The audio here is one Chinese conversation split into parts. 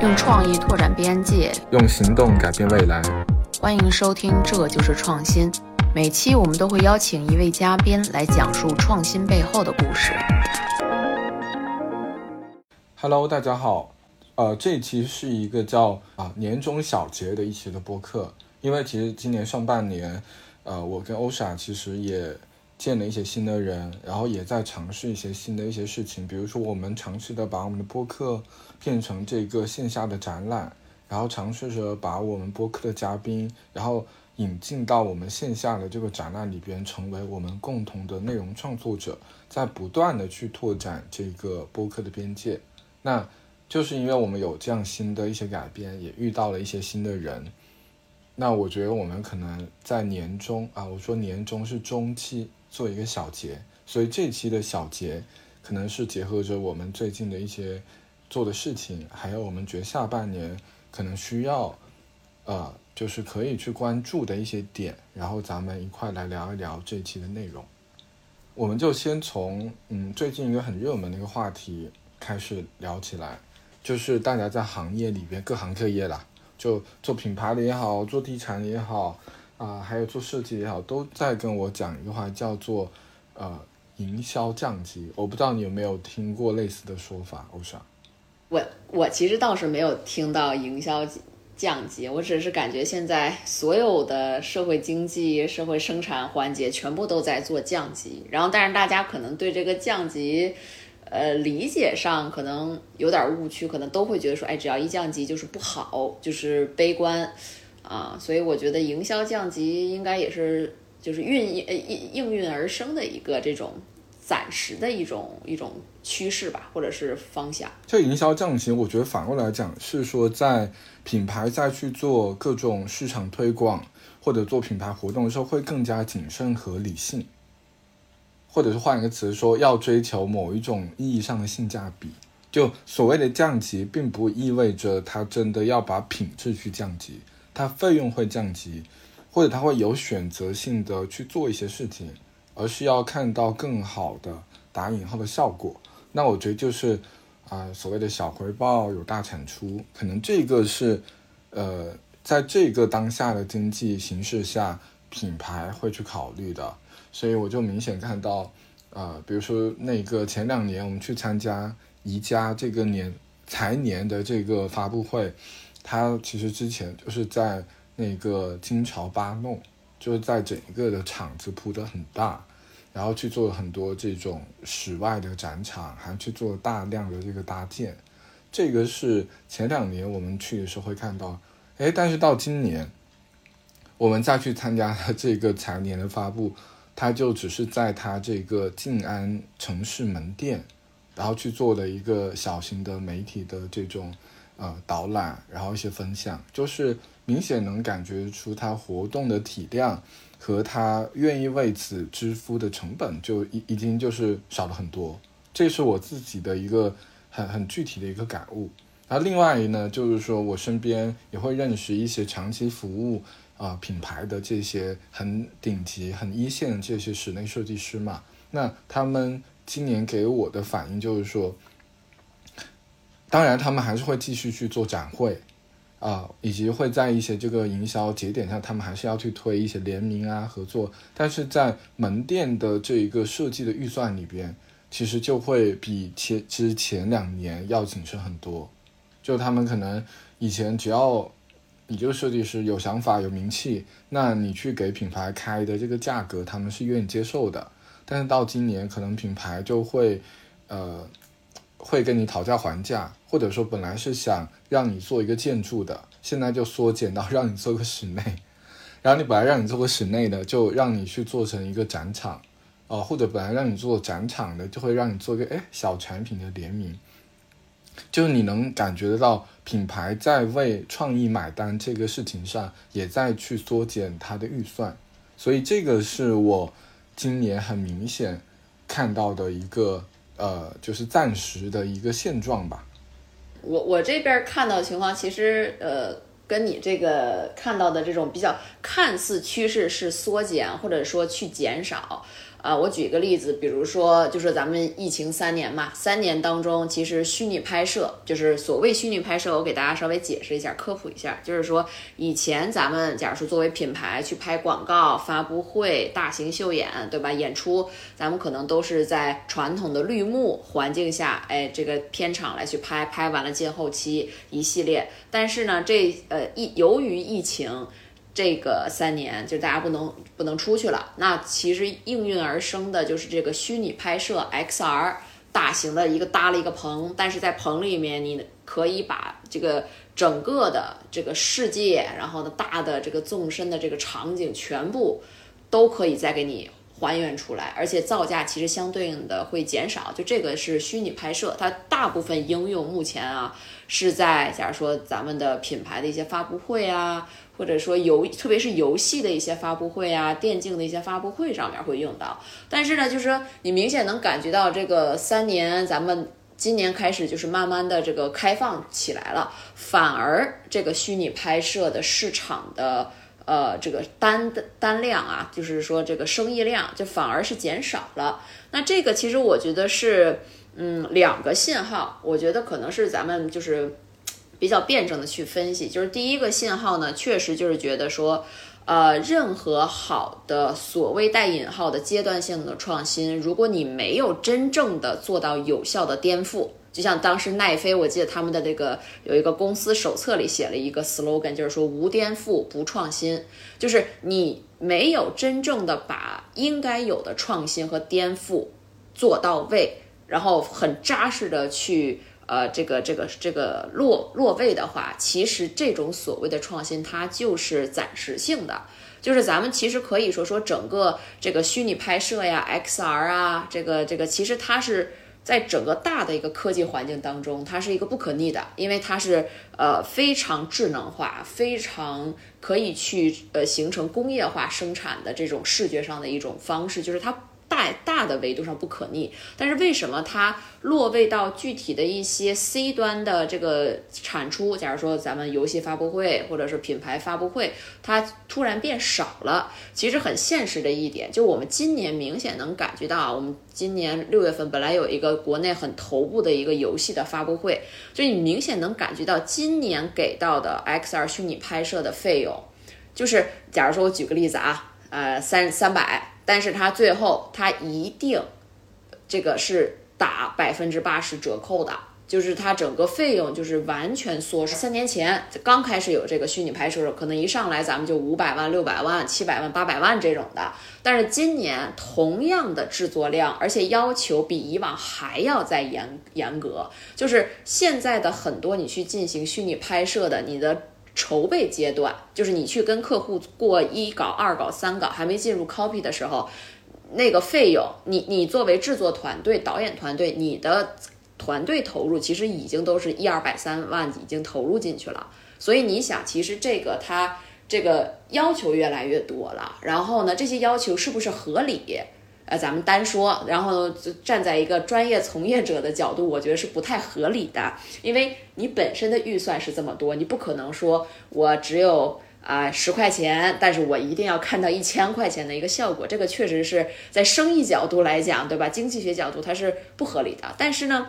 用创意拓展边界，用行动改变未来。欢迎收听《这就是创新》。每期我们都会邀请一位嘉宾来讲述创新背后的故事。Hello，大家好。呃，这一期是一个叫啊年终小结的一期的播客。因为其实今年上半年，呃，我跟欧莎其实也见了一些新的人，然后也在尝试一些新的一些事情。比如说，我们尝试的把我们的播客变成这个线下的展览，然后尝试着把我们播客的嘉宾，然后引进到我们线下的这个展览里边，成为我们共同的内容创作者，在不断的去拓展这个播客的边界。那就是因为我们有这样新的一些改变，也遇到了一些新的人。那我觉得我们可能在年终啊，我说年终是中期做一个小结，所以这期的小结可能是结合着我们最近的一些做的事情，还有我们觉得下半年可能需要，呃，就是可以去关注的一些点，然后咱们一块来聊一聊这期的内容。我们就先从嗯最近一个很热门的一个话题开始聊起来，就是大家在行业里边各行各业啦。就做品牌的也好，做地产也好，啊，还有做设计也好，都在跟我讲一句话，叫做呃营销降级。我不知道你有没有听过类似的说法，欧莎。我我其实倒是没有听到营销降级，我只是感觉现在所有的社会经济、社会生产环节全部都在做降级，然后但是大家可能对这个降级。呃，理解上可能有点误区，可能都会觉得说，哎，只要一降级就是不好，就是悲观啊。所以我觉得营销降级应该也是就是运应应应运而生的一个这种暂时的一种一种趋势吧，或者是方向。这营销降级，我觉得反过来讲是说，在品牌在去做各种市场推广或者做品牌活动的时候，会更加谨慎和理性。或者是换一个词说，要追求某一种意义上的性价比。就所谓的降级，并不意味着它真的要把品质去降级，它费用会降级，或者它会有选择性的去做一些事情，而是要看到更好的打引号的效果。那我觉得就是啊，所谓的小回报有大产出，可能这个是呃，在这个当下的经济形势下，品牌会去考虑的。所以我就明显看到，呃，比如说那个前两年我们去参加宜家这个年财年的这个发布会，他其实之前就是在那个金朝八弄，就是在整一个的场子铺得很大，然后去做了很多这种室外的展场，还去做大量的这个搭建，这个是前两年我们去的时候会看到，哎，但是到今年，我们再去参加他这个财年的发布。他就只是在他这个静安城市门店，然后去做了一个小型的媒体的这种呃导览，然后一些分享，就是明显能感觉出他活动的体量和他愿意为此支付的成本就已已经就是少了很多，这是我自己的一个很很具体的一个感悟。然后另外呢，就是说我身边也会认识一些长期服务。啊，品牌的这些很顶级、很一线的这些室内设计师嘛，那他们今年给我的反应就是说，当然他们还是会继续去做展会，啊，以及会在一些这个营销节点上，他们还是要去推一些联名啊、合作，但是在门店的这一个设计的预算里边，其实就会比前之前两年要谨慎很多，就他们可能以前只要。你这个设计师有想法、有名气，那你去给品牌开的这个价格，他们是愿意接受的。但是到今年，可能品牌就会，呃，会跟你讨价还价，或者说本来是想让你做一个建筑的，现在就缩减到 让你做个室内。然后你本来让你做个室内的，就让你去做成一个展场，哦，或者本来让你做展场的，就会让你做一个哎小产品的联名。就是你能感觉得到，品牌在为创意买单这个事情上，也在去缩减它的预算，所以这个是我今年很明显看到的一个呃，就是暂时的一个现状吧。我我这边看到的情况，其实呃，跟你这个看到的这种比较看似趋势是缩减，或者说去减少。啊，我举一个例子，比如说，就是咱们疫情三年嘛，三年当中，其实虚拟拍摄，就是所谓虚拟拍摄，我给大家稍微解释一下，科普一下，就是说，以前咱们假如说作为品牌去拍广告、发布会、大型秀演，对吧？演出，咱们可能都是在传统的绿幕环境下，哎，这个片场来去拍，拍完了进后期一系列。但是呢，这呃疫由于疫情。这个三年就大家不能不能出去了，那其实应运而生的就是这个虚拟拍摄 XR 大型的一个搭了一个棚，但是在棚里面你可以把这个整个的这个世界，然后呢大的这个纵深的这个场景全部都可以再给你还原出来，而且造价其实相对应的会减少。就这个是虚拟拍摄，它大部分应用目前啊是在假如说咱们的品牌的一些发布会啊。或者说游，特别是游戏的一些发布会啊，电竞的一些发布会上面会用到。但是呢，就是说你明显能感觉到这个三年，咱们今年开始就是慢慢的这个开放起来了，反而这个虚拟拍摄的市场的呃这个单单量啊，就是说这个生意量就反而是减少了。那这个其实我觉得是嗯两个信号，我觉得可能是咱们就是。比较辩证的去分析，就是第一个信号呢，确实就是觉得说，呃，任何好的所谓带引号的阶段性的创新，如果你没有真正的做到有效的颠覆，就像当时奈飞，我记得他们的这个有一个公司手册里写了一个 slogan，就是说无颠覆不创新，就是你没有真正的把应该有的创新和颠覆做到位，然后很扎实的去。呃，这个这个这个落落位的话，其实这种所谓的创新，它就是暂时性的。就是咱们其实可以说说整个这个虚拟拍摄呀、XR 啊，这个这个其实它是在整个大的一个科技环境当中，它是一个不可逆的，因为它是呃非常智能化、非常可以去呃形成工业化生产的这种视觉上的一种方式，就是它。大大的维度上不可逆，但是为什么它落位到具体的一些 C 端的这个产出？假如说咱们游戏发布会或者是品牌发布会，它突然变少了。其实很现实的一点，就我们今年明显能感觉到，我们今年六月份本来有一个国内很头部的一个游戏的发布会，就你明显能感觉到今年给到的 XR 虚拟拍摄的费用，就是假如说我举个例子啊，呃，三三百。但是它最后，它一定，这个是打百分之八十折扣的，就是它整个费用就是完全缩水。三年前刚开始有这个虚拟拍摄，可能一上来咱们就五百万、六百万、七百万、八百万这种的。但是今年同样的制作量，而且要求比以往还要再严严格，就是现在的很多你去进行虚拟拍摄的，你的。筹备阶段就是你去跟客户过一稿、二稿、三稿，还没进入 copy 的时候，那个费用，你你作为制作团队、导演团队，你的团队投入其实已经都是一二百三万已经投入进去了。所以你想，其实这个它这个要求越来越多了，然后呢，这些要求是不是合理？呃，咱们单说，然后就站在一个专业从业者的角度，我觉得是不太合理的，因为你本身的预算是这么多，你不可能说我只有啊十块钱，但是我一定要看到一千块钱的一个效果，这个确实是在生意角度来讲，对吧？经济学角度它是不合理的。但是呢，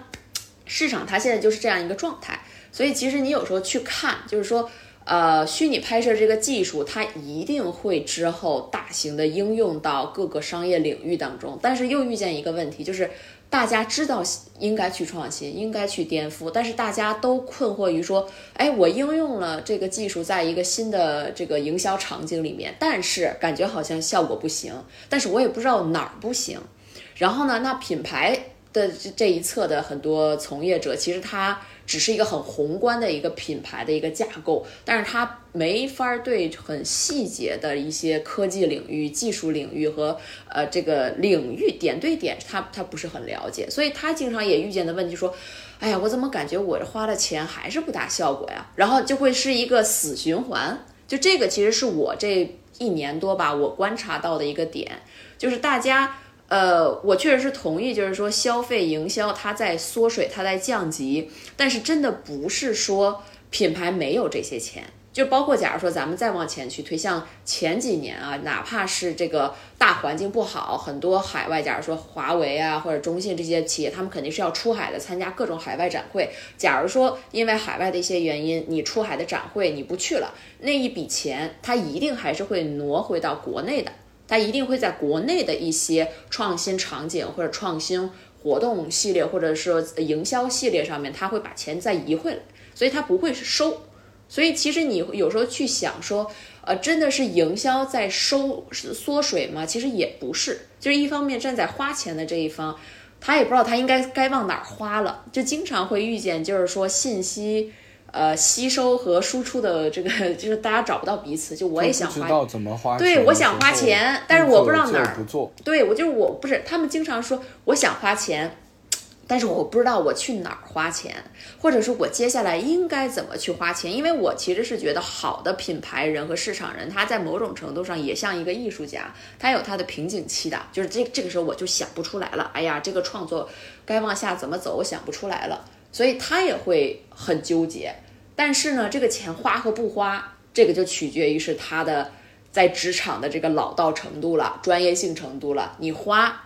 市场它现在就是这样一个状态，所以其实你有时候去看，就是说。呃，虚拟拍摄这个技术，它一定会之后大型的应用到各个商业领域当中。但是又遇见一个问题，就是大家知道应该去创新，应该去颠覆，但是大家都困惑于说，哎，我应用了这个技术在一个新的这个营销场景里面，但是感觉好像效果不行，但是我也不知道哪儿不行。然后呢，那品牌的这这一侧的很多从业者，其实他。只是一个很宏观的一个品牌的一个架构，但是他没法对很细节的一些科技领域、技术领域和呃这个领域点对点，他他不是很了解，所以他经常也遇见的问题说，哎呀，我怎么感觉我花了钱还是不大效果呀？然后就会是一个死循环。就这个其实是我这一年多吧，我观察到的一个点，就是大家。呃，我确实是同意，就是说消费营销它在缩水，它在降级，但是真的不是说品牌没有这些钱，就包括假如说咱们再往前去推，像前几年啊，哪怕是这个大环境不好，很多海外，假如说华为啊或者中信这些企业，他们肯定是要出海的，参加各种海外展会。假如说因为海外的一些原因，你出海的展会你不去了，那一笔钱它一定还是会挪回到国内的，它一定会在国内的一些创新场景或者创新活动系列，或者是营销系列上面，它会把钱再移回来，所以它不会是收。所以其实你有时候去想说，呃，真的是营销在收缩水吗？其实也不是，就是一方面站在花钱的这一方，他也不知道他应该该往哪儿花了，就经常会遇见，就是说信息，呃，吸收和输出的这个，就是大家找不到彼此。就我也想花，知道怎么花，对，我想花钱，但是我不知道哪儿不做，对我就是我不是，他们经常说我想花钱。但是我不知道我去哪儿花钱，或者是我接下来应该怎么去花钱，因为我其实是觉得好的品牌人和市场人，他在某种程度上也像一个艺术家，他有他的瓶颈期的，就是这这个时候我就想不出来了，哎呀，这个创作该往下怎么走，我想不出来了，所以他也会很纠结。但是呢，这个钱花和不花，这个就取决于是他的在职场的这个老道程度了，专业性程度了，你花。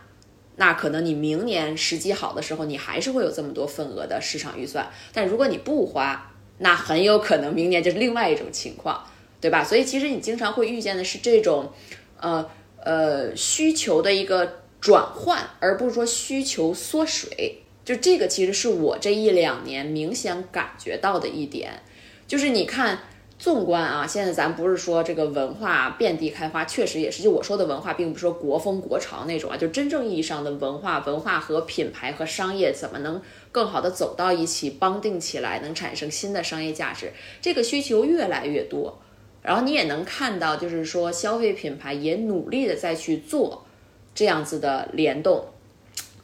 那可能你明年时机好的时候，你还是会有这么多份额的市场预算。但如果你不花，那很有可能明年就是另外一种情况，对吧？所以其实你经常会遇见的是这种，呃呃需求的一个转换，而不是说需求缩水。就这个其实是我这一两年明显感觉到的一点，就是你看。纵观啊，现在咱不是说这个文化遍地开花，确实也是。就我说的文化，并不是说国风国潮那种啊，就真正意义上的文化，文化和品牌和商业怎么能更好的走到一起，绑定起来，能产生新的商业价值，这个需求越来越多。然后你也能看到，就是说消费品牌也努力的在去做这样子的联动，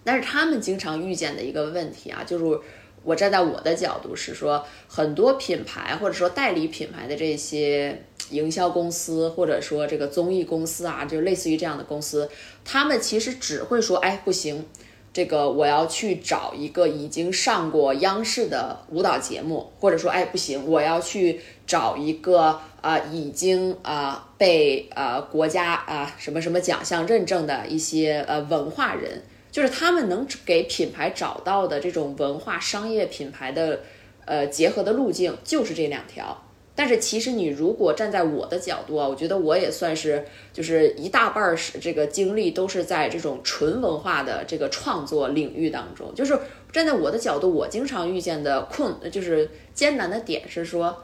但是他们经常遇见的一个问题啊，就是。我站在我的角度是说，很多品牌或者说代理品牌的这些营销公司，或者说这个综艺公司啊，就类似于这样的公司，他们其实只会说，哎，不行，这个我要去找一个已经上过央视的舞蹈节目，或者说，哎，不行，我要去找一个啊已经啊被呃国家啊什么什么奖项认证的一些呃文化人。就是他们能给品牌找到的这种文化商业品牌的，呃结合的路径就是这两条。但是其实你如果站在我的角度啊，我觉得我也算是就是一大半儿是这个精力都是在这种纯文化的这个创作领域当中。就是站在我的角度，我经常遇见的困就是艰难的点是说，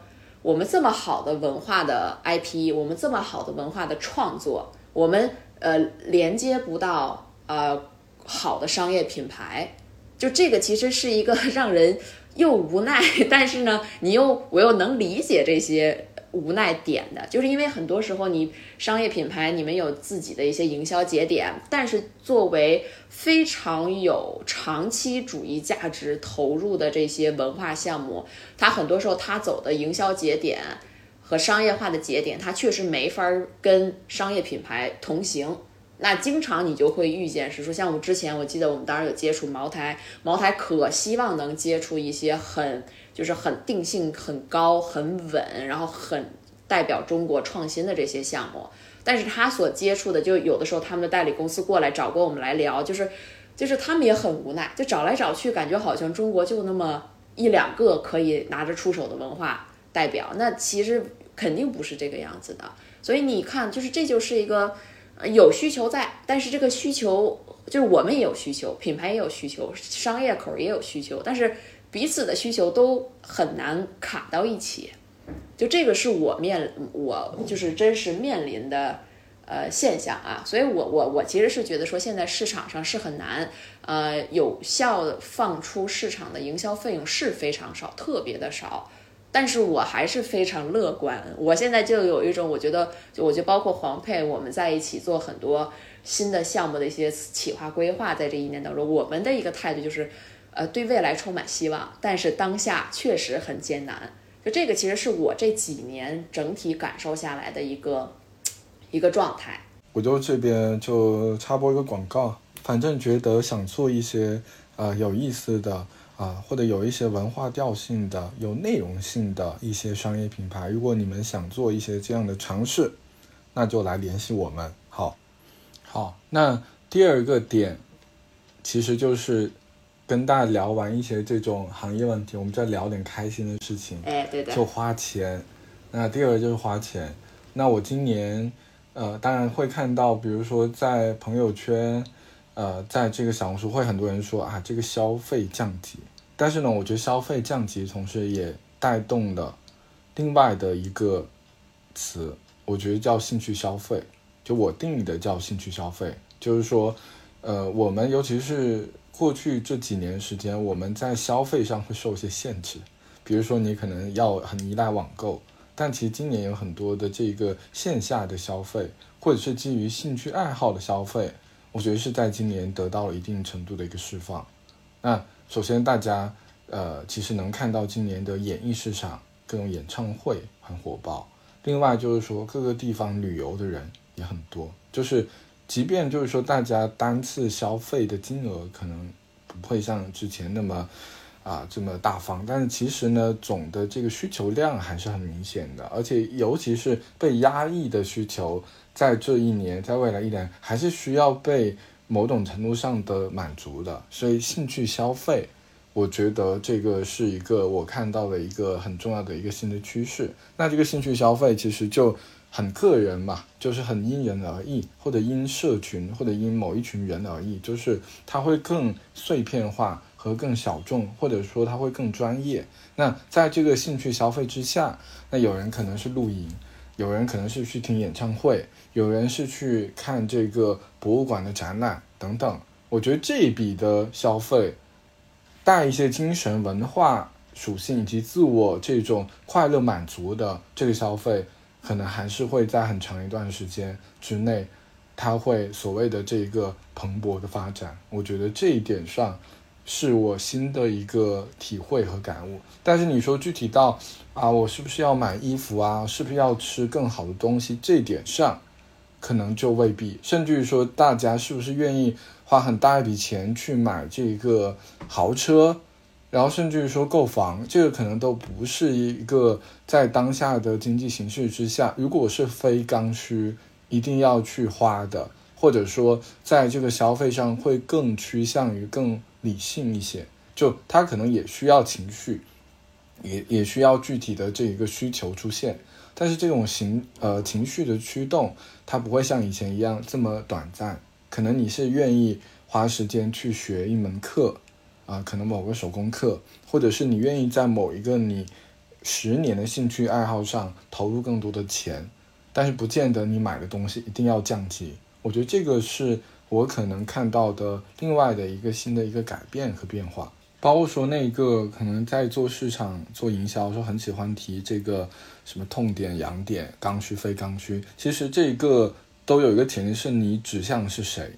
我们这么好的文化的 IP，我们这么好的文化的创作，我们呃连接不到呃。好的商业品牌，就这个其实是一个 让人又无奈，但是呢，你又我又能理解这些无奈点的，就是因为很多时候你商业品牌你们有自己的一些营销节点，但是作为非常有长期主义价值投入的这些文化项目，它很多时候它走的营销节点和商业化的节点，它确实没法跟商业品牌同行。那经常你就会遇见是说，像我之前我记得我们当时有接触茅台，茅台可希望能接触一些很就是很定性很高、很稳，然后很代表中国创新的这些项目。但是他所接触的，就有的时候他们的代理公司过来找过我们来聊，就是就是他们也很无奈，就找来找去，感觉好像中国就那么一两个可以拿着出手的文化代表，那其实肯定不是这个样子的。所以你看，就是这就是一个。有需求在，但是这个需求就是我们也有需求，品牌也有需求，商业口也有需求，但是彼此的需求都很难卡到一起。就这个是我面我就是真实面临的呃现象啊，所以我我我其实是觉得说现在市场上是很难呃有效的放出市场的营销费用是非常少，特别的少。但是我还是非常乐观。我现在就有一种，我觉得，就我觉得，包括黄佩，我们在一起做很多新的项目的一些企划规划，在这一年当中，我们的一个态度就是，呃，对未来充满希望。但是当下确实很艰难。就这个，其实是我这几年整体感受下来的一个一个状态。我就这边就插播一个广告，反正觉得想做一些呃有意思的。啊，或者有一些文化调性的、有内容性的一些商业品牌，如果你们想做一些这样的尝试，那就来联系我们。好，好，那第二个点，其实就是跟大家聊完一些这种行业问题，我们再聊点开心的事情。哎，对的，就花钱。那第二个就是花钱。那我今年，呃，当然会看到，比如说在朋友圈，呃，在这个小红书会很多人说啊，这个消费降级。但是呢，我觉得消费降级同时也带动了另外的一个词，我觉得叫兴趣消费。就我定义的叫兴趣消费，就是说，呃，我们尤其是过去这几年时间，我们在消费上会受一些限制，比如说你可能要很依赖网购。但其实今年有很多的这个线下的消费，或者是基于兴趣爱好的消费，我觉得是在今年得到了一定程度的一个释放。那首先大家呃其实能看到今年的演艺市场各种演唱会很火爆，另外就是说各个地方旅游的人也很多，就是即便就是说大家单次消费的金额可能不会像之前那么。啊，这么大方，但是其实呢，总的这个需求量还是很明显的，而且尤其是被压抑的需求，在这一年，在未来一年，还是需要被某种程度上的满足的。所以，兴趣消费，我觉得这个是一个我看到的一个很重要的一个新的趋势。那这个兴趣消费其实就很个人嘛，就是很因人而异，或者因社群，或者因某一群人而异，就是它会更碎片化。和更小众，或者说它会更专业。那在这个兴趣消费之下，那有人可能是露营，有人可能是去听演唱会，有人是去看这个博物馆的展览等等。我觉得这一笔的消费，带一些精神文化属性以及自我这种快乐满足的这个消费，可能还是会在很长一段时间之内，它会所谓的这个蓬勃的发展。我觉得这一点上。是我新的一个体会和感悟，但是你说具体到啊，我是不是要买衣服啊，是不是要吃更好的东西，这点上，可能就未必。甚至于说，大家是不是愿意花很大一笔钱去买这个豪车，然后甚至于说购房，这个可能都不是一个在当下的经济形势之下，如果是非刚需，一定要去花的，或者说在这个消费上会更趋向于更。理性一些，就他可能也需要情绪，也也需要具体的这一个需求出现，但是这种情呃情绪的驱动，它不会像以前一样这么短暂。可能你是愿意花时间去学一门课，啊，可能某个手工课，或者是你愿意在某一个你十年的兴趣爱好上投入更多的钱，但是不见得你买的东西一定要降级。我觉得这个是。我可能看到的另外的一个新的一个改变和变化，包括说那个可能在做市场做营销时候很喜欢提这个什么痛点痒点刚需非刚需，其实这个都有一个前提是你指向是谁，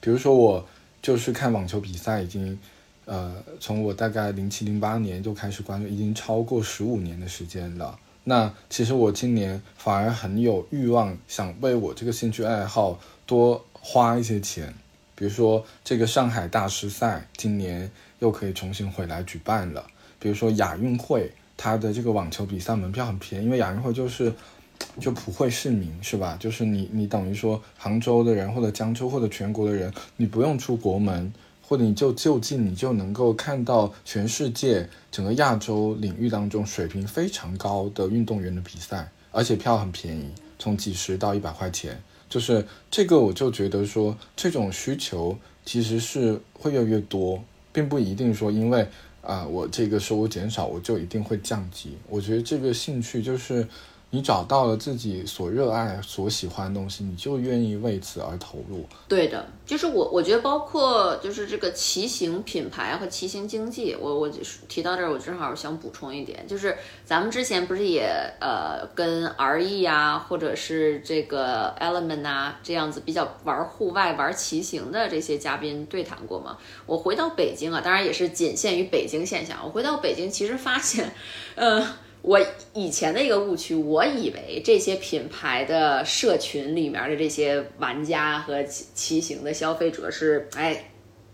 比如说我就是看网球比赛已经，呃，从我大概零七零八年就开始关注，已经超过十五年的时间了。那其实我今年反而很有欲望想为我这个兴趣爱好多。花一些钱，比如说这个上海大师赛今年又可以重新回来举办了。比如说亚运会，它的这个网球比赛门票很便宜，因为亚运会就是 就普惠市民是吧？就是你你等于说杭州的人或者江州或者全国的人，你不用出国门，或者你就就近你就能够看到全世界整个亚洲领域当中水平非常高的运动员的比赛，而且票很便宜，从几十到一百块钱。就是这个，我就觉得说，这种需求其实是会越来越多，并不一定说，因为啊，我这个收入减少，我就一定会降级。我觉得这个兴趣就是。你找到了自己所热爱、所喜欢的东西，你就愿意为此而投入。对的，就是我，我觉得包括就是这个骑行品牌和骑行经济，我我提到这儿，我正好想补充一点，就是咱们之前不是也呃跟 R E 啊，或者是这个 Element 啊这样子比较玩户外、玩骑行的这些嘉宾对谈过吗？我回到北京啊，当然也是仅限于北京现象。我回到北京，其实发现，呃。我以前的一个误区，我以为这些品牌的社群里面的这些玩家和骑骑行的消费者是，哎，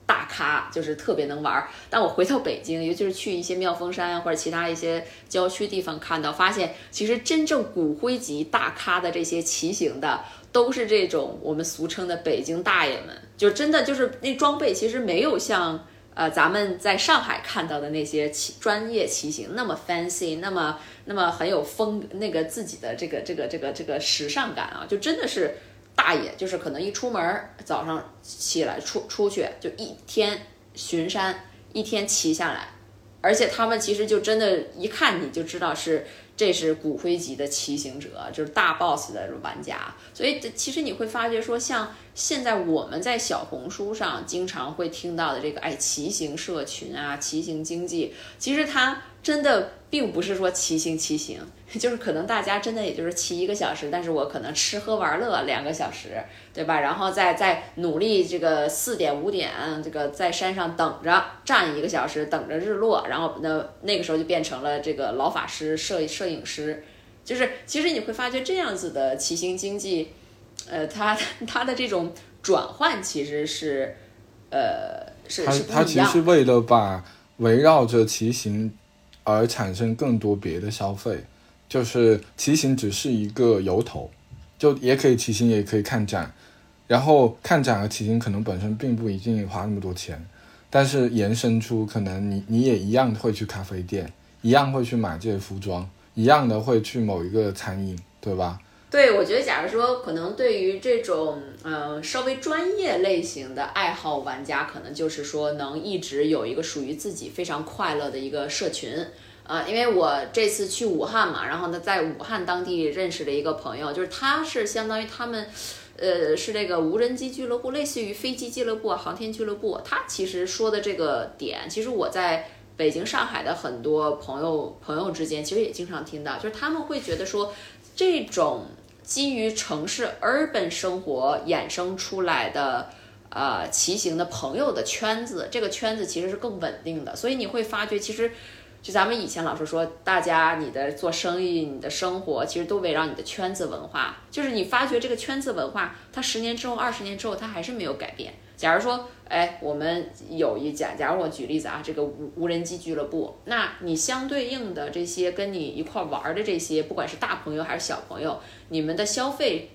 大咖，就是特别能玩。但我回到北京，尤其是去一些妙峰山或者其他一些郊区地方，看到发现，其实真正骨灰级大咖的这些骑行的，都是这种我们俗称的北京大爷们，就真的就是那装备其实没有像呃咱们在上海看到的那些骑专业骑行那么 fancy，那么那么很有风那个自己的这个这个这个这个时尚感啊，就真的是。大爷就是可能一出门早上起来出出去就一天巡山，一天骑下来，而且他们其实就真的，一看你就知道是这是骨灰级的骑行者，就是大 boss 的玩家。所以其实你会发觉说，像现在我们在小红书上经常会听到的这个，哎，骑行社群啊，骑行经济，其实它真的并不是说骑行骑行。就是可能大家真的也就是骑一个小时，但是我可能吃喝玩乐两个小时，对吧？然后再再努力这个四点五点这个在山上等着站一个小时，等着日落，然后那那个时候就变成了这个老法师摄摄影师，就是其实你会发觉这样子的骑行经济，呃，它它的这种转换其实是，呃，是是不一样。它其实为了把围绕着骑行而产生更多别的消费。就是骑行只是一个由头，就也可以骑行，也可以看展，然后看展和骑行可能本身并不一定花那么多钱，但是延伸出可能你你也一样会去咖啡店，一样会去买这些服装，一样的会去某一个餐饮，对吧？对，我觉得假如说可能对于这种嗯稍微专业类型的爱好玩家，可能就是说能一直有一个属于自己非常快乐的一个社群。啊，因为我这次去武汉嘛，然后呢，在武汉当地认识了一个朋友，就是他是相当于他们，呃，是这个无人机俱乐部，类似于飞机俱乐部、航天俱乐部。他其实说的这个点，其实我在北京、上海的很多朋友朋友之间，其实也经常听到，就是他们会觉得说，这种基于城市 urban 生活衍生出来的，呃，骑行的朋友的圈子，这个圈子其实是更稳定的，所以你会发觉其实。就咱们以前老是说，大家你的做生意、你的生活，其实都围绕你的圈子文化。就是你发觉这个圈子文化，它十年之后、二十年之后，它还是没有改变。假如说，哎，我们有一假，假如我举例子啊，这个无无人机俱乐部，那你相对应的这些跟你一块玩的这些，不管是大朋友还是小朋友，你们的消费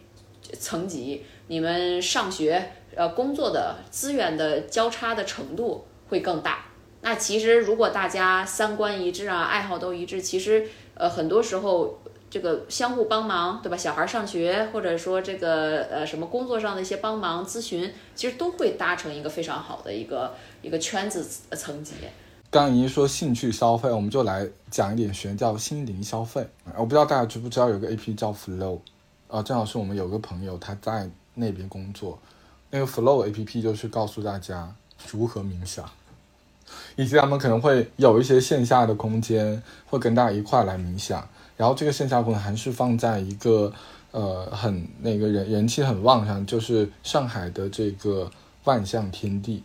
层级、你们上学、呃工作的资源的交叉的程度会更大。那其实，如果大家三观一致啊，爱好都一致，其实，呃，很多时候这个相互帮忙，对吧？小孩上学，或者说这个呃什么工作上的一些帮忙咨询，其实都会搭成一个非常好的一个一个圈子层级。刚一说兴趣消费，我们就来讲一点玄叫心灵消费。我不知道大家知不知道有个 A P 叫 Flow，啊，正好是我们有个朋友他在那边工作，那个 Flow A P P 就是告诉大家如何冥想。以及他们可能会有一些线下的空间，会跟大家一块来冥想。然后这个线下馆还是放在一个呃很那个人人气很旺上，就是上海的这个万象天地。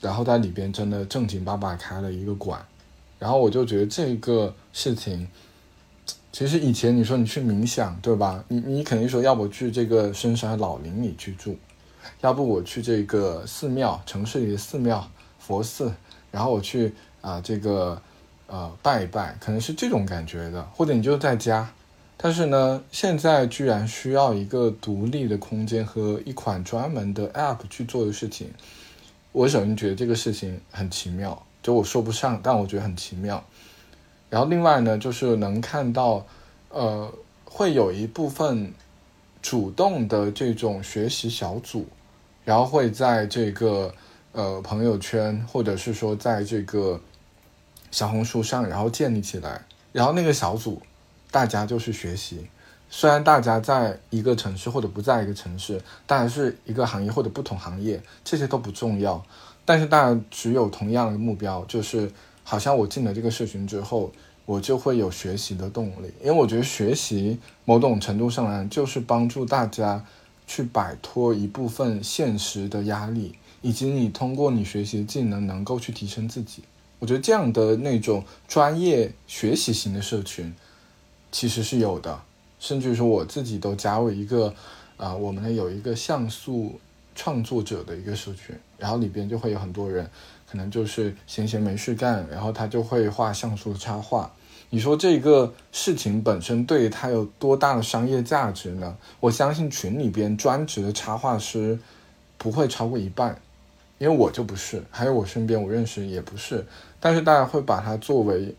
然后在里边真的正经八百开了一个馆。然后我就觉得这个事情，其实以前你说你去冥想，对吧？你你肯定说要不去这个深山老林里去住，要不我去这个寺庙，城市里的寺庙佛寺。然后我去啊，这个呃拜一拜，可能是这种感觉的，或者你就在家，但是呢，现在居然需要一个独立的空间和一款专门的 App 去做的事情，我首先觉得这个事情很奇妙，就我说不上，但我觉得很奇妙。然后另外呢，就是能看到，呃，会有一部分主动的这种学习小组，然后会在这个。呃，朋友圈或者是说在这个小红书上，然后建立起来，然后那个小组，大家就是学习。虽然大家在一个城市或者不在一个城市，当然是一个行业或者不同行业，这些都不重要。但是大家只有同样的目标，就是好像我进了这个社群之后，我就会有学习的动力。因为我觉得学习某种程度上来就是帮助大家去摆脱一部分现实的压力。以及你通过你学习技能能够去提升自己，我觉得这样的那种专业学习型的社群其实是有的，甚至说我自己都加入一个，啊，我们有一个像素创作者的一个社群，然后里边就会有很多人，可能就是闲闲没事干，然后他就会画像素插画。你说这个事情本身对他有多大的商业价值呢？我相信群里边专职的插画师不会超过一半，因为我就不是，还有我身边我认识也不是，但是大家会把它作为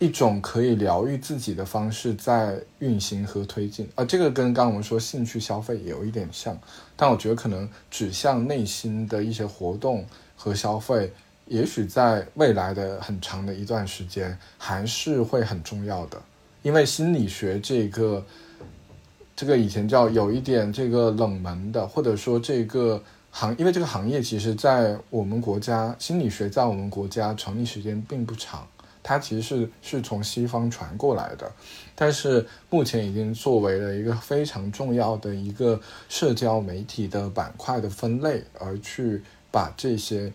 一种可以疗愈自己的方式在运行和推进啊。这个跟刚刚我们说兴趣消费有一点像，但我觉得可能指向内心的一些活动和消费。也许在未来的很长的一段时间，还是会很重要的，因为心理学这个，这个以前叫有一点这个冷门的，或者说这个行，因为这个行业其实在我们国家，心理学在我们国家成立时间并不长，它其实是是从西方传过来的，但是目前已经作为了一个非常重要的一个社交媒体的板块的分类，而去把这些。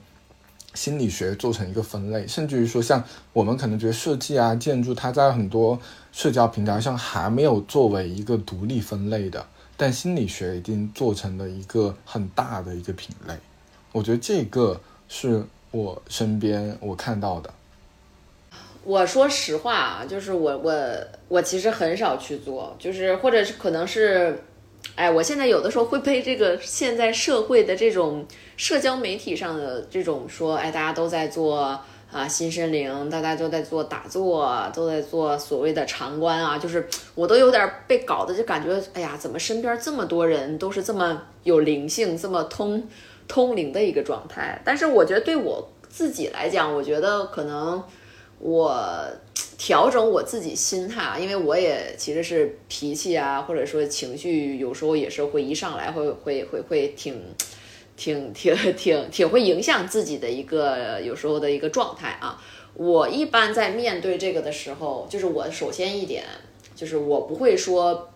心理学做成一个分类，甚至于说，像我们可能觉得设计啊、建筑，它在很多社交平台上还没有作为一个独立分类的，但心理学已经做成了一个很大的一个品类。我觉得这个是我身边我看到的。我说实话啊，就是我我我其实很少去做，就是或者是可能是。哎，我现在有的时候会被这个现在社会的这种社交媒体上的这种说，哎，大家都在做啊新森灵，大家都在做打坐，都在做所谓的禅观啊，就是我都有点被搞的，就感觉，哎呀，怎么身边这么多人都是这么有灵性、这么通通灵的一个状态？但是我觉得对我自己来讲，我觉得可能我。调整我自己心态啊，因为我也其实是脾气啊，或者说情绪，有时候也是会一上来会会会会挺挺挺挺挺会影响自己的一个有时候的一个状态啊。我一般在面对这个的时候，就是我首先一点就是我不会说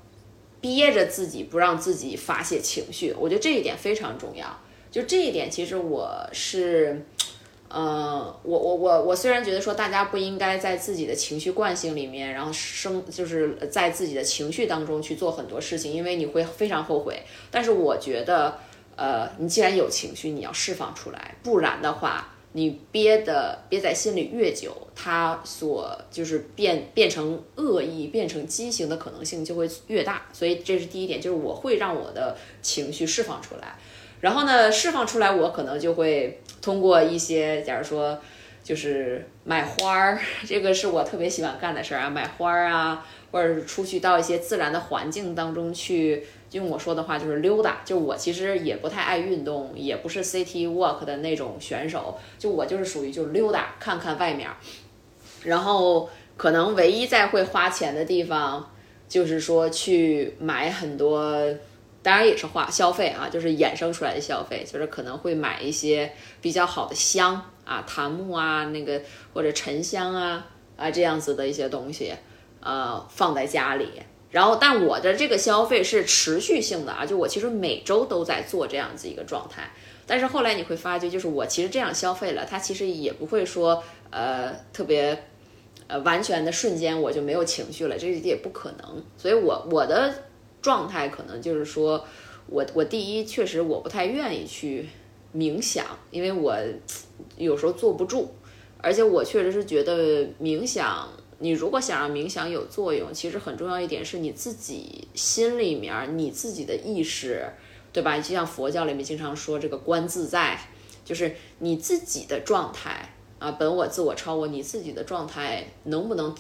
憋着自己不让自己发泄情绪，我觉得这一点非常重要。就这一点，其实我是。呃，我我我我虽然觉得说大家不应该在自己的情绪惯性里面，然后生就是在自己的情绪当中去做很多事情，因为你会非常后悔。但是我觉得，呃，你既然有情绪，你要释放出来，不然的话，你憋的憋在心里越久，它所就是变变成恶意、变成畸形的可能性就会越大。所以这是第一点，就是我会让我的情绪释放出来。然后呢，释放出来，我可能就会通过一些，假如说，就是买花儿，这个是我特别喜欢干的事儿啊，买花儿啊，或者是出去到一些自然的环境当中去，用我说的话就是溜达。就我其实也不太爱运动，也不是 city walk 的那种选手，就我就是属于就溜达看看外面，然后可能唯一在会花钱的地方，就是说去买很多。当然也是花消费啊，就是衍生出来的消费，就是可能会买一些比较好的香啊，檀木啊，那个或者沉香啊啊这样子的一些东西，呃，放在家里。然后，但我的这个消费是持续性的啊，就我其实每周都在做这样子一个状态。但是后来你会发觉，就是我其实这样消费了，它其实也不会说呃特别呃完全的瞬间我就没有情绪了，这也不可能。所以我我的。状态可能就是说，我我第一确实我不太愿意去冥想，因为我 有时候坐不住，而且我确实是觉得冥想，你如果想让冥想有作用，其实很重要一点是你自己心里面你自己的意识，对吧？就像佛教里面经常说这个观自在，就是你自己的状态啊，本我、自我、超我，你自己的状态能不能？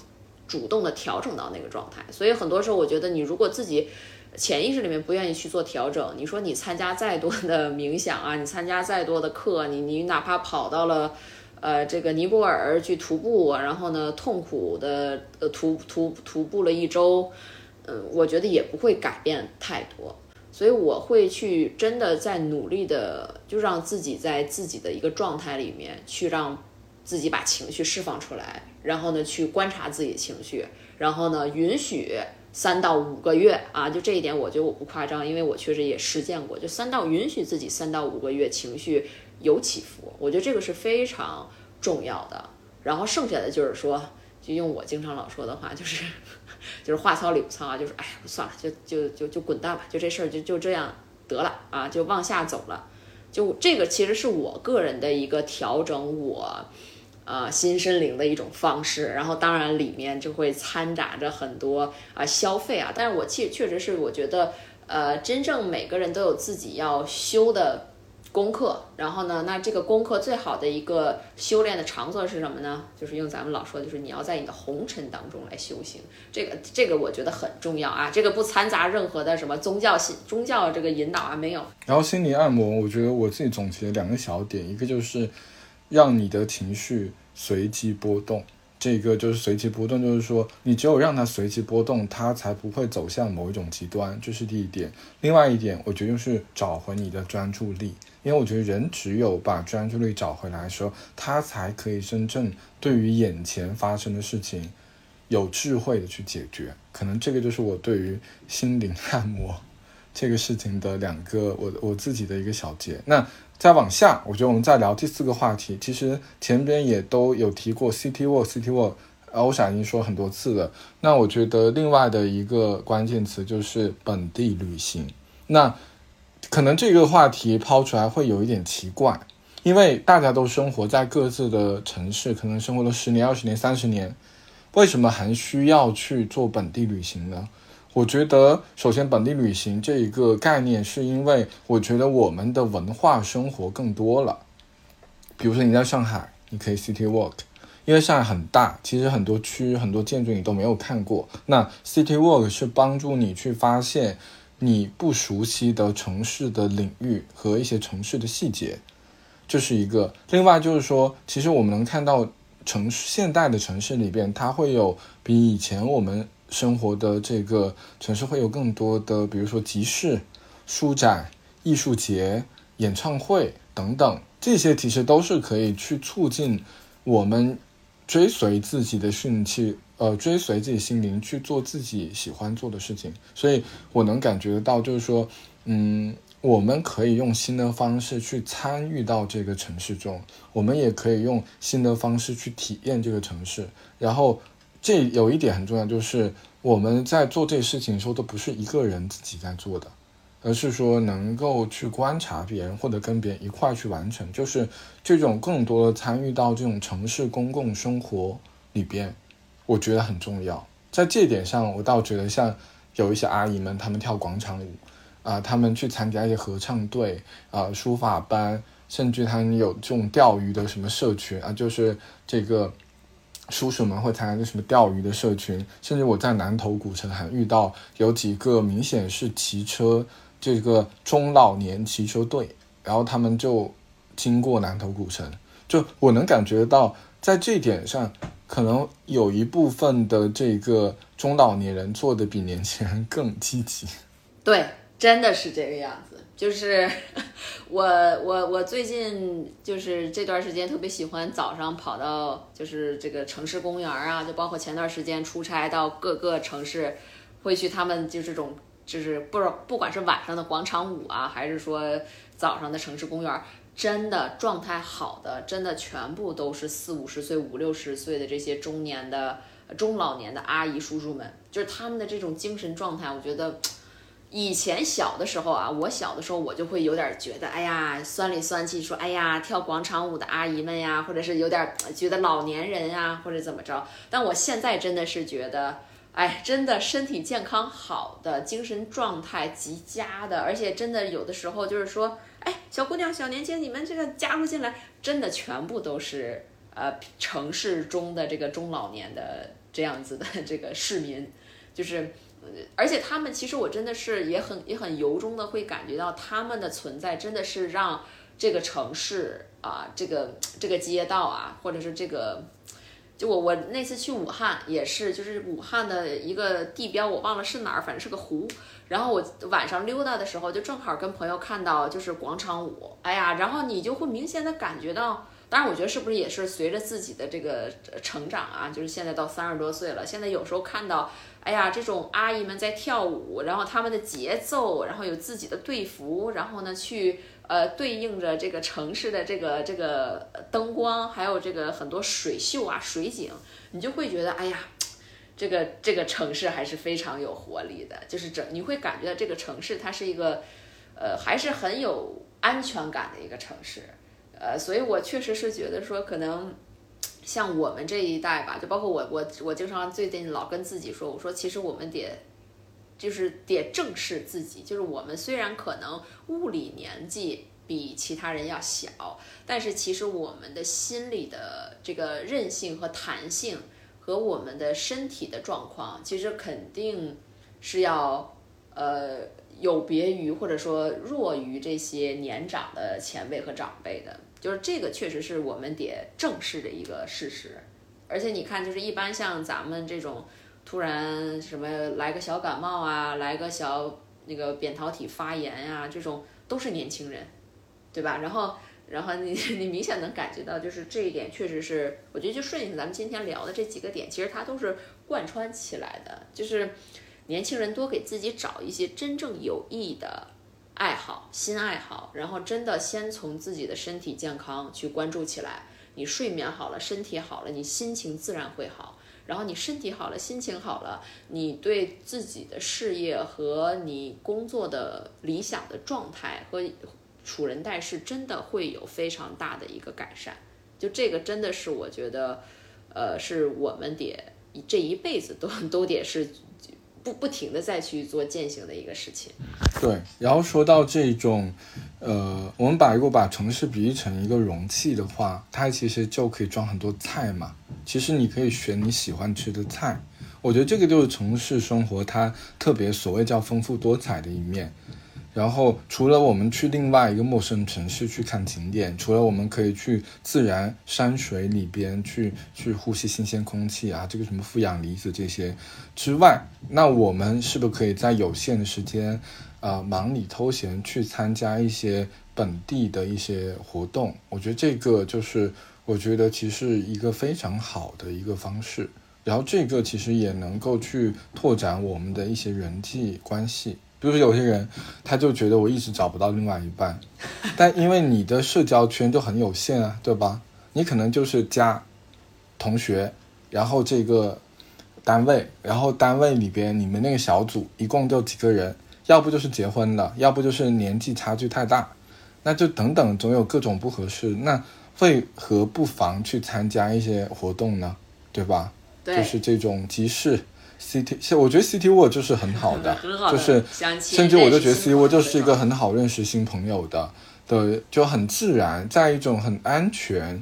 主动的调整到那个状态，所以很多时候我觉得你如果自己潜意识里面不愿意去做调整，你说你参加再多的冥想啊，你参加再多的课，你你哪怕跑到了呃这个尼泊尔去徒步，然后呢痛苦的呃徒徒徒步了一周，嗯，我觉得也不会改变太多，所以我会去真的在努力的，就让自己在自己的一个状态里面去让自己把情绪释放出来。然后呢，去观察自己的情绪，然后呢，允许三到五个月啊，就这一点，我觉得我不夸张，因为我确实也实践过，就三到允许自己三到五个月情绪有起伏，我觉得这个是非常重要的。然后剩下的就是说，就用我经常老说的话，就是就是话糙理不糙啊，就是哎呀，算了，就就就就滚蛋吧，就这事儿就就这样得了啊，就往下走了。就这个其实是我个人的一个调整我，呃，心身灵的一种方式。然后当然里面就会掺杂着很多啊消费啊，但是我确确实是我觉得，呃，真正每个人都有自己要修的。功课，然后呢？那这个功课最好的一个修炼的场所是什么呢？就是用咱们老说，就是你要在你的红尘当中来修行。这个，这个我觉得很重要啊。这个不掺杂任何的什么宗教信、宗教这个引导啊，没有。然后心理按摩，我觉得我自己总结两个小点，一个就是让你的情绪随机波动。这个就是随机波动，就是说你只有让它随机波动，它才不会走向某一种极端。这是第一点。另外一点，我觉得就是找回你的专注力。因为我觉得人只有把专注力找回来的时候，他才可以真正对于眼前发生的事情有智慧的去解决。可能这个就是我对于心灵按摩这个事情的两个我我自己的一个小结。那再往下，我觉得我们再聊第四个话题。其实前边也都有提过 City Walk，City Walk，欧闪已经说很多次了。那我觉得另外的一个关键词就是本地旅行。那可能这个话题抛出来会有一点奇怪，因为大家都生活在各自的城市，可能生活了十年、二十年、三十年，为什么还需要去做本地旅行呢？我觉得，首先本地旅行这一个概念，是因为我觉得我们的文化生活更多了。比如说你在上海，你可以 city walk，因为上海很大，其实很多区、很多建筑你都没有看过。那 city walk 是帮助你去发现。你不熟悉的城市的领域和一些城市的细节，这是一个。另外就是说，其实我们能看到城市现代的城市里边，它会有比以前我们生活的这个城市会有更多的，比如说集市、书展、艺术节、演唱会等等，这些其实都是可以去促进我们追随自己的兴趣。呃，追随自己心灵去做自己喜欢做的事情，所以我能感觉得到，就是说，嗯，我们可以用新的方式去参与到这个城市中，我们也可以用新的方式去体验这个城市。然后，这有一点很重要，就是我们在做这些事情的时候，都不是一个人自己在做的，而是说能够去观察别人，或者跟别人一块去完成，就是这种更多的参与到这种城市公共生活里边。我觉得很重要，在这点上，我倒觉得像有一些阿姨们，她们跳广场舞，啊，她们去参加一些合唱队，啊，书法班，甚至他们有这种钓鱼的什么社群啊，就是这个叔叔们会参加这什么钓鱼的社群，甚至我在南头古城还遇到有几个明显是骑车这个中老年骑车队，然后他们就经过南头古城，就我能感觉到在这点上。可能有一部分的这个中老年人做的比年轻人更积极，对，真的是这个样子。就是 我我我最近就是这段时间特别喜欢早上跑到就是这个城市公园啊，就包括前段时间出差到各个城市，会去他们就这种就是不不管是晚上的广场舞啊，还是说早上的城市公园。真的状态好的，真的全部都是四五十岁、五六十岁的这些中年的、中老年的阿姨叔叔们，就是他们的这种精神状态。我觉得以前小的时候啊，我小的时候我就会有点觉得，哎呀，酸里酸气，说，哎呀，跳广场舞的阿姨们呀，或者是有点觉得老年人呀，或者怎么着。但我现在真的是觉得。哎，真的身体健康好的，精神状态极佳的，而且真的有的时候就是说，哎，小姑娘、小年轻，你们这个加入进来，真的全部都是呃城市中的这个中老年的这样子的这个市民，就是，而且他们其实我真的是也很也很由衷的会感觉到他们的存在真的是让这个城市啊，这个这个街道啊，或者是这个。就我我那次去武汉也是，就是武汉的一个地标，我忘了是哪儿，反正是个湖。然后我晚上溜达的时候，就正好跟朋友看到就是广场舞，哎呀，然后你就会明显的感觉到，当然我觉得是不是也是随着自己的这个成长啊，就是现在到三十多岁了，现在有时候看到，哎呀，这种阿姨们在跳舞，然后他们的节奏，然后有自己的队服，然后呢去。呃，对应着这个城市的这个这个灯光，还有这个很多水秀啊、水景，你就会觉得，哎呀，这个这个城市还是非常有活力的。就是整，你会感觉到这个城市它是一个，呃，还是很有安全感的一个城市。呃，所以我确实是觉得说，可能像我们这一代吧，就包括我，我，我经常最近老跟自己说，我说其实我们得，就是得正视自己，就是我们虽然可能物理年纪比其他人要小，但是其实我们的心理的这个韧性和弹性和我们的身体的状况，其实肯定是要呃有别于或者说弱于这些年长的前辈和长辈的。就是这个确实是我们得正视的一个事实，而且你看，就是一般像咱们这种突然什么来个小感冒啊，来个小那个扁桃体发炎呀，这种都是年轻人，对吧？然后，然后你 你明显能感觉到，就是这一点确实是，我觉得就顺应咱们今天聊的这几个点，其实它都是贯穿起来的，就是年轻人多给自己找一些真正有益的。爱好，新爱好，然后真的先从自己的身体健康去关注起来。你睡眠好了，身体好了，你心情自然会好。然后你身体好了，心情好了，你对自己的事业和你工作的理想的状态和处人待事，真的会有非常大的一个改善。就这个真的是我觉得，呃，是我们得这一辈子都都得是。不不停的再去做践行的一个事情，对。然后说到这种，呃，我们把如果把城市比喻成一个容器的话，它其实就可以装很多菜嘛。其实你可以选你喜欢吃的菜，我觉得这个就是城市生活它特别所谓叫丰富多彩的一面。然后，除了我们去另外一个陌生城市去看景点，除了我们可以去自然山水里边去去呼吸新鲜空气啊，这个什么负氧离子这些之外，那我们是不是可以在有限的时间，呃，忙里偷闲去参加一些本地的一些活动？我觉得这个就是我觉得其实一个非常好的一个方式。然后这个其实也能够去拓展我们的一些人际关系。比如说有些人，他就觉得我一直找不到另外一半，但因为你的社交圈就很有限啊，对吧？你可能就是家、同学，然后这个单位，然后单位里边你们那个小组一共就几个人，要不就是结婚了，要不就是年纪差距太大，那就等等，总有各种不合适。那为何不妨去参加一些活动呢？对吧？对，就是这种集市。现我觉得 City Walk 就是很好的，就是甚至我就觉得 City Walk 就是一个很好认识新朋友的，的就很自然，在一种很安全，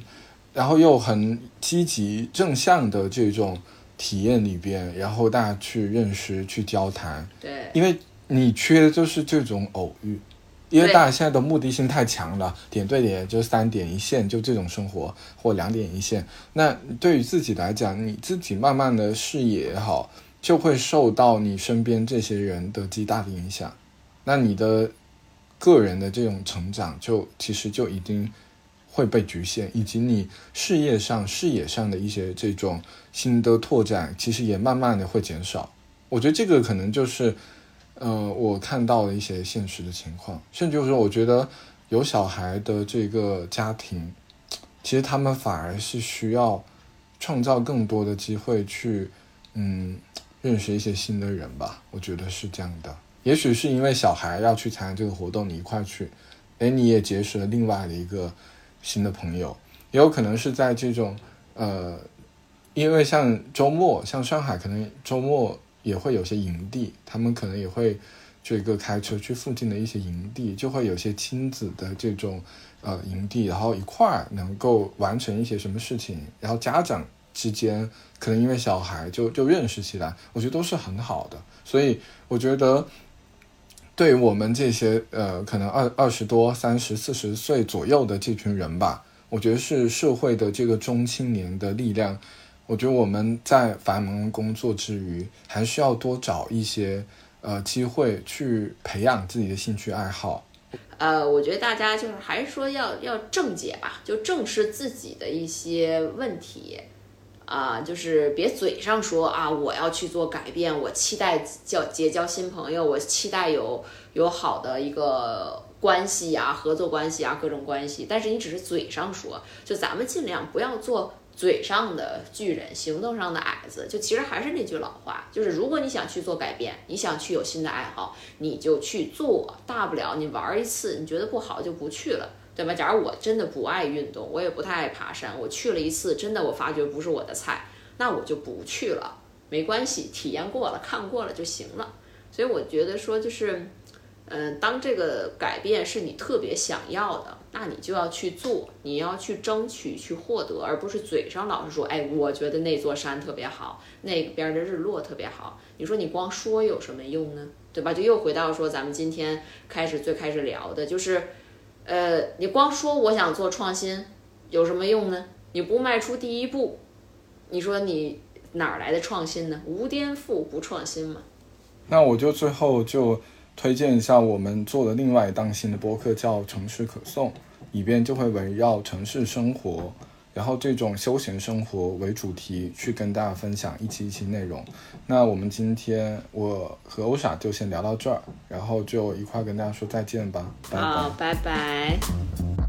然后又很积极正向的这种体验里边，然后大家去认识、去交谈。对，因为你缺的就是这种偶遇，因为大家现在的目的性太强了，点对点就三点一线，就这种生活或两点一线。那对于自己来讲，你自己慢慢的视野也好。就会受到你身边这些人的极大的影响，那你的个人的这种成长就其实就已经会被局限，以及你事业上视野上的一些这种新的拓展，其实也慢慢的会减少。我觉得这个可能就是，呃，我看到了一些现实的情况，甚至就是，我觉得有小孩的这个家庭，其实他们反而是需要创造更多的机会去，嗯。认识一些新的人吧，我觉得是这样的。也许是因为小孩要去参加这个活动，你一块去，哎，你也结识了另外的一个新的朋友。也有可能是在这种呃，因为像周末，像上海可能周末也会有些营地，他们可能也会这个开车去附近的一些营地，就会有些亲子的这种呃营地，然后一块儿能够完成一些什么事情，然后家长。之间可能因为小孩就就认识起来，我觉得都是很好的。所以我觉得，对于我们这些呃，可能二二十多、三十四十岁左右的这群人吧，我觉得是社会的这个中青年的力量。我觉得我们在繁忙工作之余，还需要多找一些呃机会去培养自己的兴趣爱好。呃，我觉得大家就是还是说要要正解吧，就正视自己的一些问题。啊，就是别嘴上说啊，我要去做改变，我期待交结交新朋友，我期待有有好的一个关系呀，合作关系啊，各种关系。但是你只是嘴上说，就咱们尽量不要做嘴上的巨人，行动上的矮子。就其实还是那句老话，就是如果你想去做改变，你想去有新的爱好，你就去做，大不了你玩一次，你觉得不好就不去了。对吧？假如我真的不爱运动，我也不太爱爬山，我去了一次，真的我发觉不是我的菜，那我就不去了，没关系，体验过了，看过了就行了。所以我觉得说就是，嗯，当这个改变是你特别想要的，那你就要去做，你要去争取去获得，而不是嘴上老是说，哎，我觉得那座山特别好，那边的日落特别好。你说你光说有什么用呢？对吧？就又回到说咱们今天开始最开始聊的就是。呃，你光说我想做创新，有什么用呢？你不迈出第一步，你说你哪儿来的创新呢？无颠覆不创新嘛。那我就最后就推荐一下我们做的另外一档新的播客，叫《城市可颂》，以便就会围绕城市生活。然后这种休闲生活为主题去跟大家分享一期一期内容。那我们今天我和欧傻就先聊到这儿，然后就一块跟大家说再见吧，拜拜，拜拜。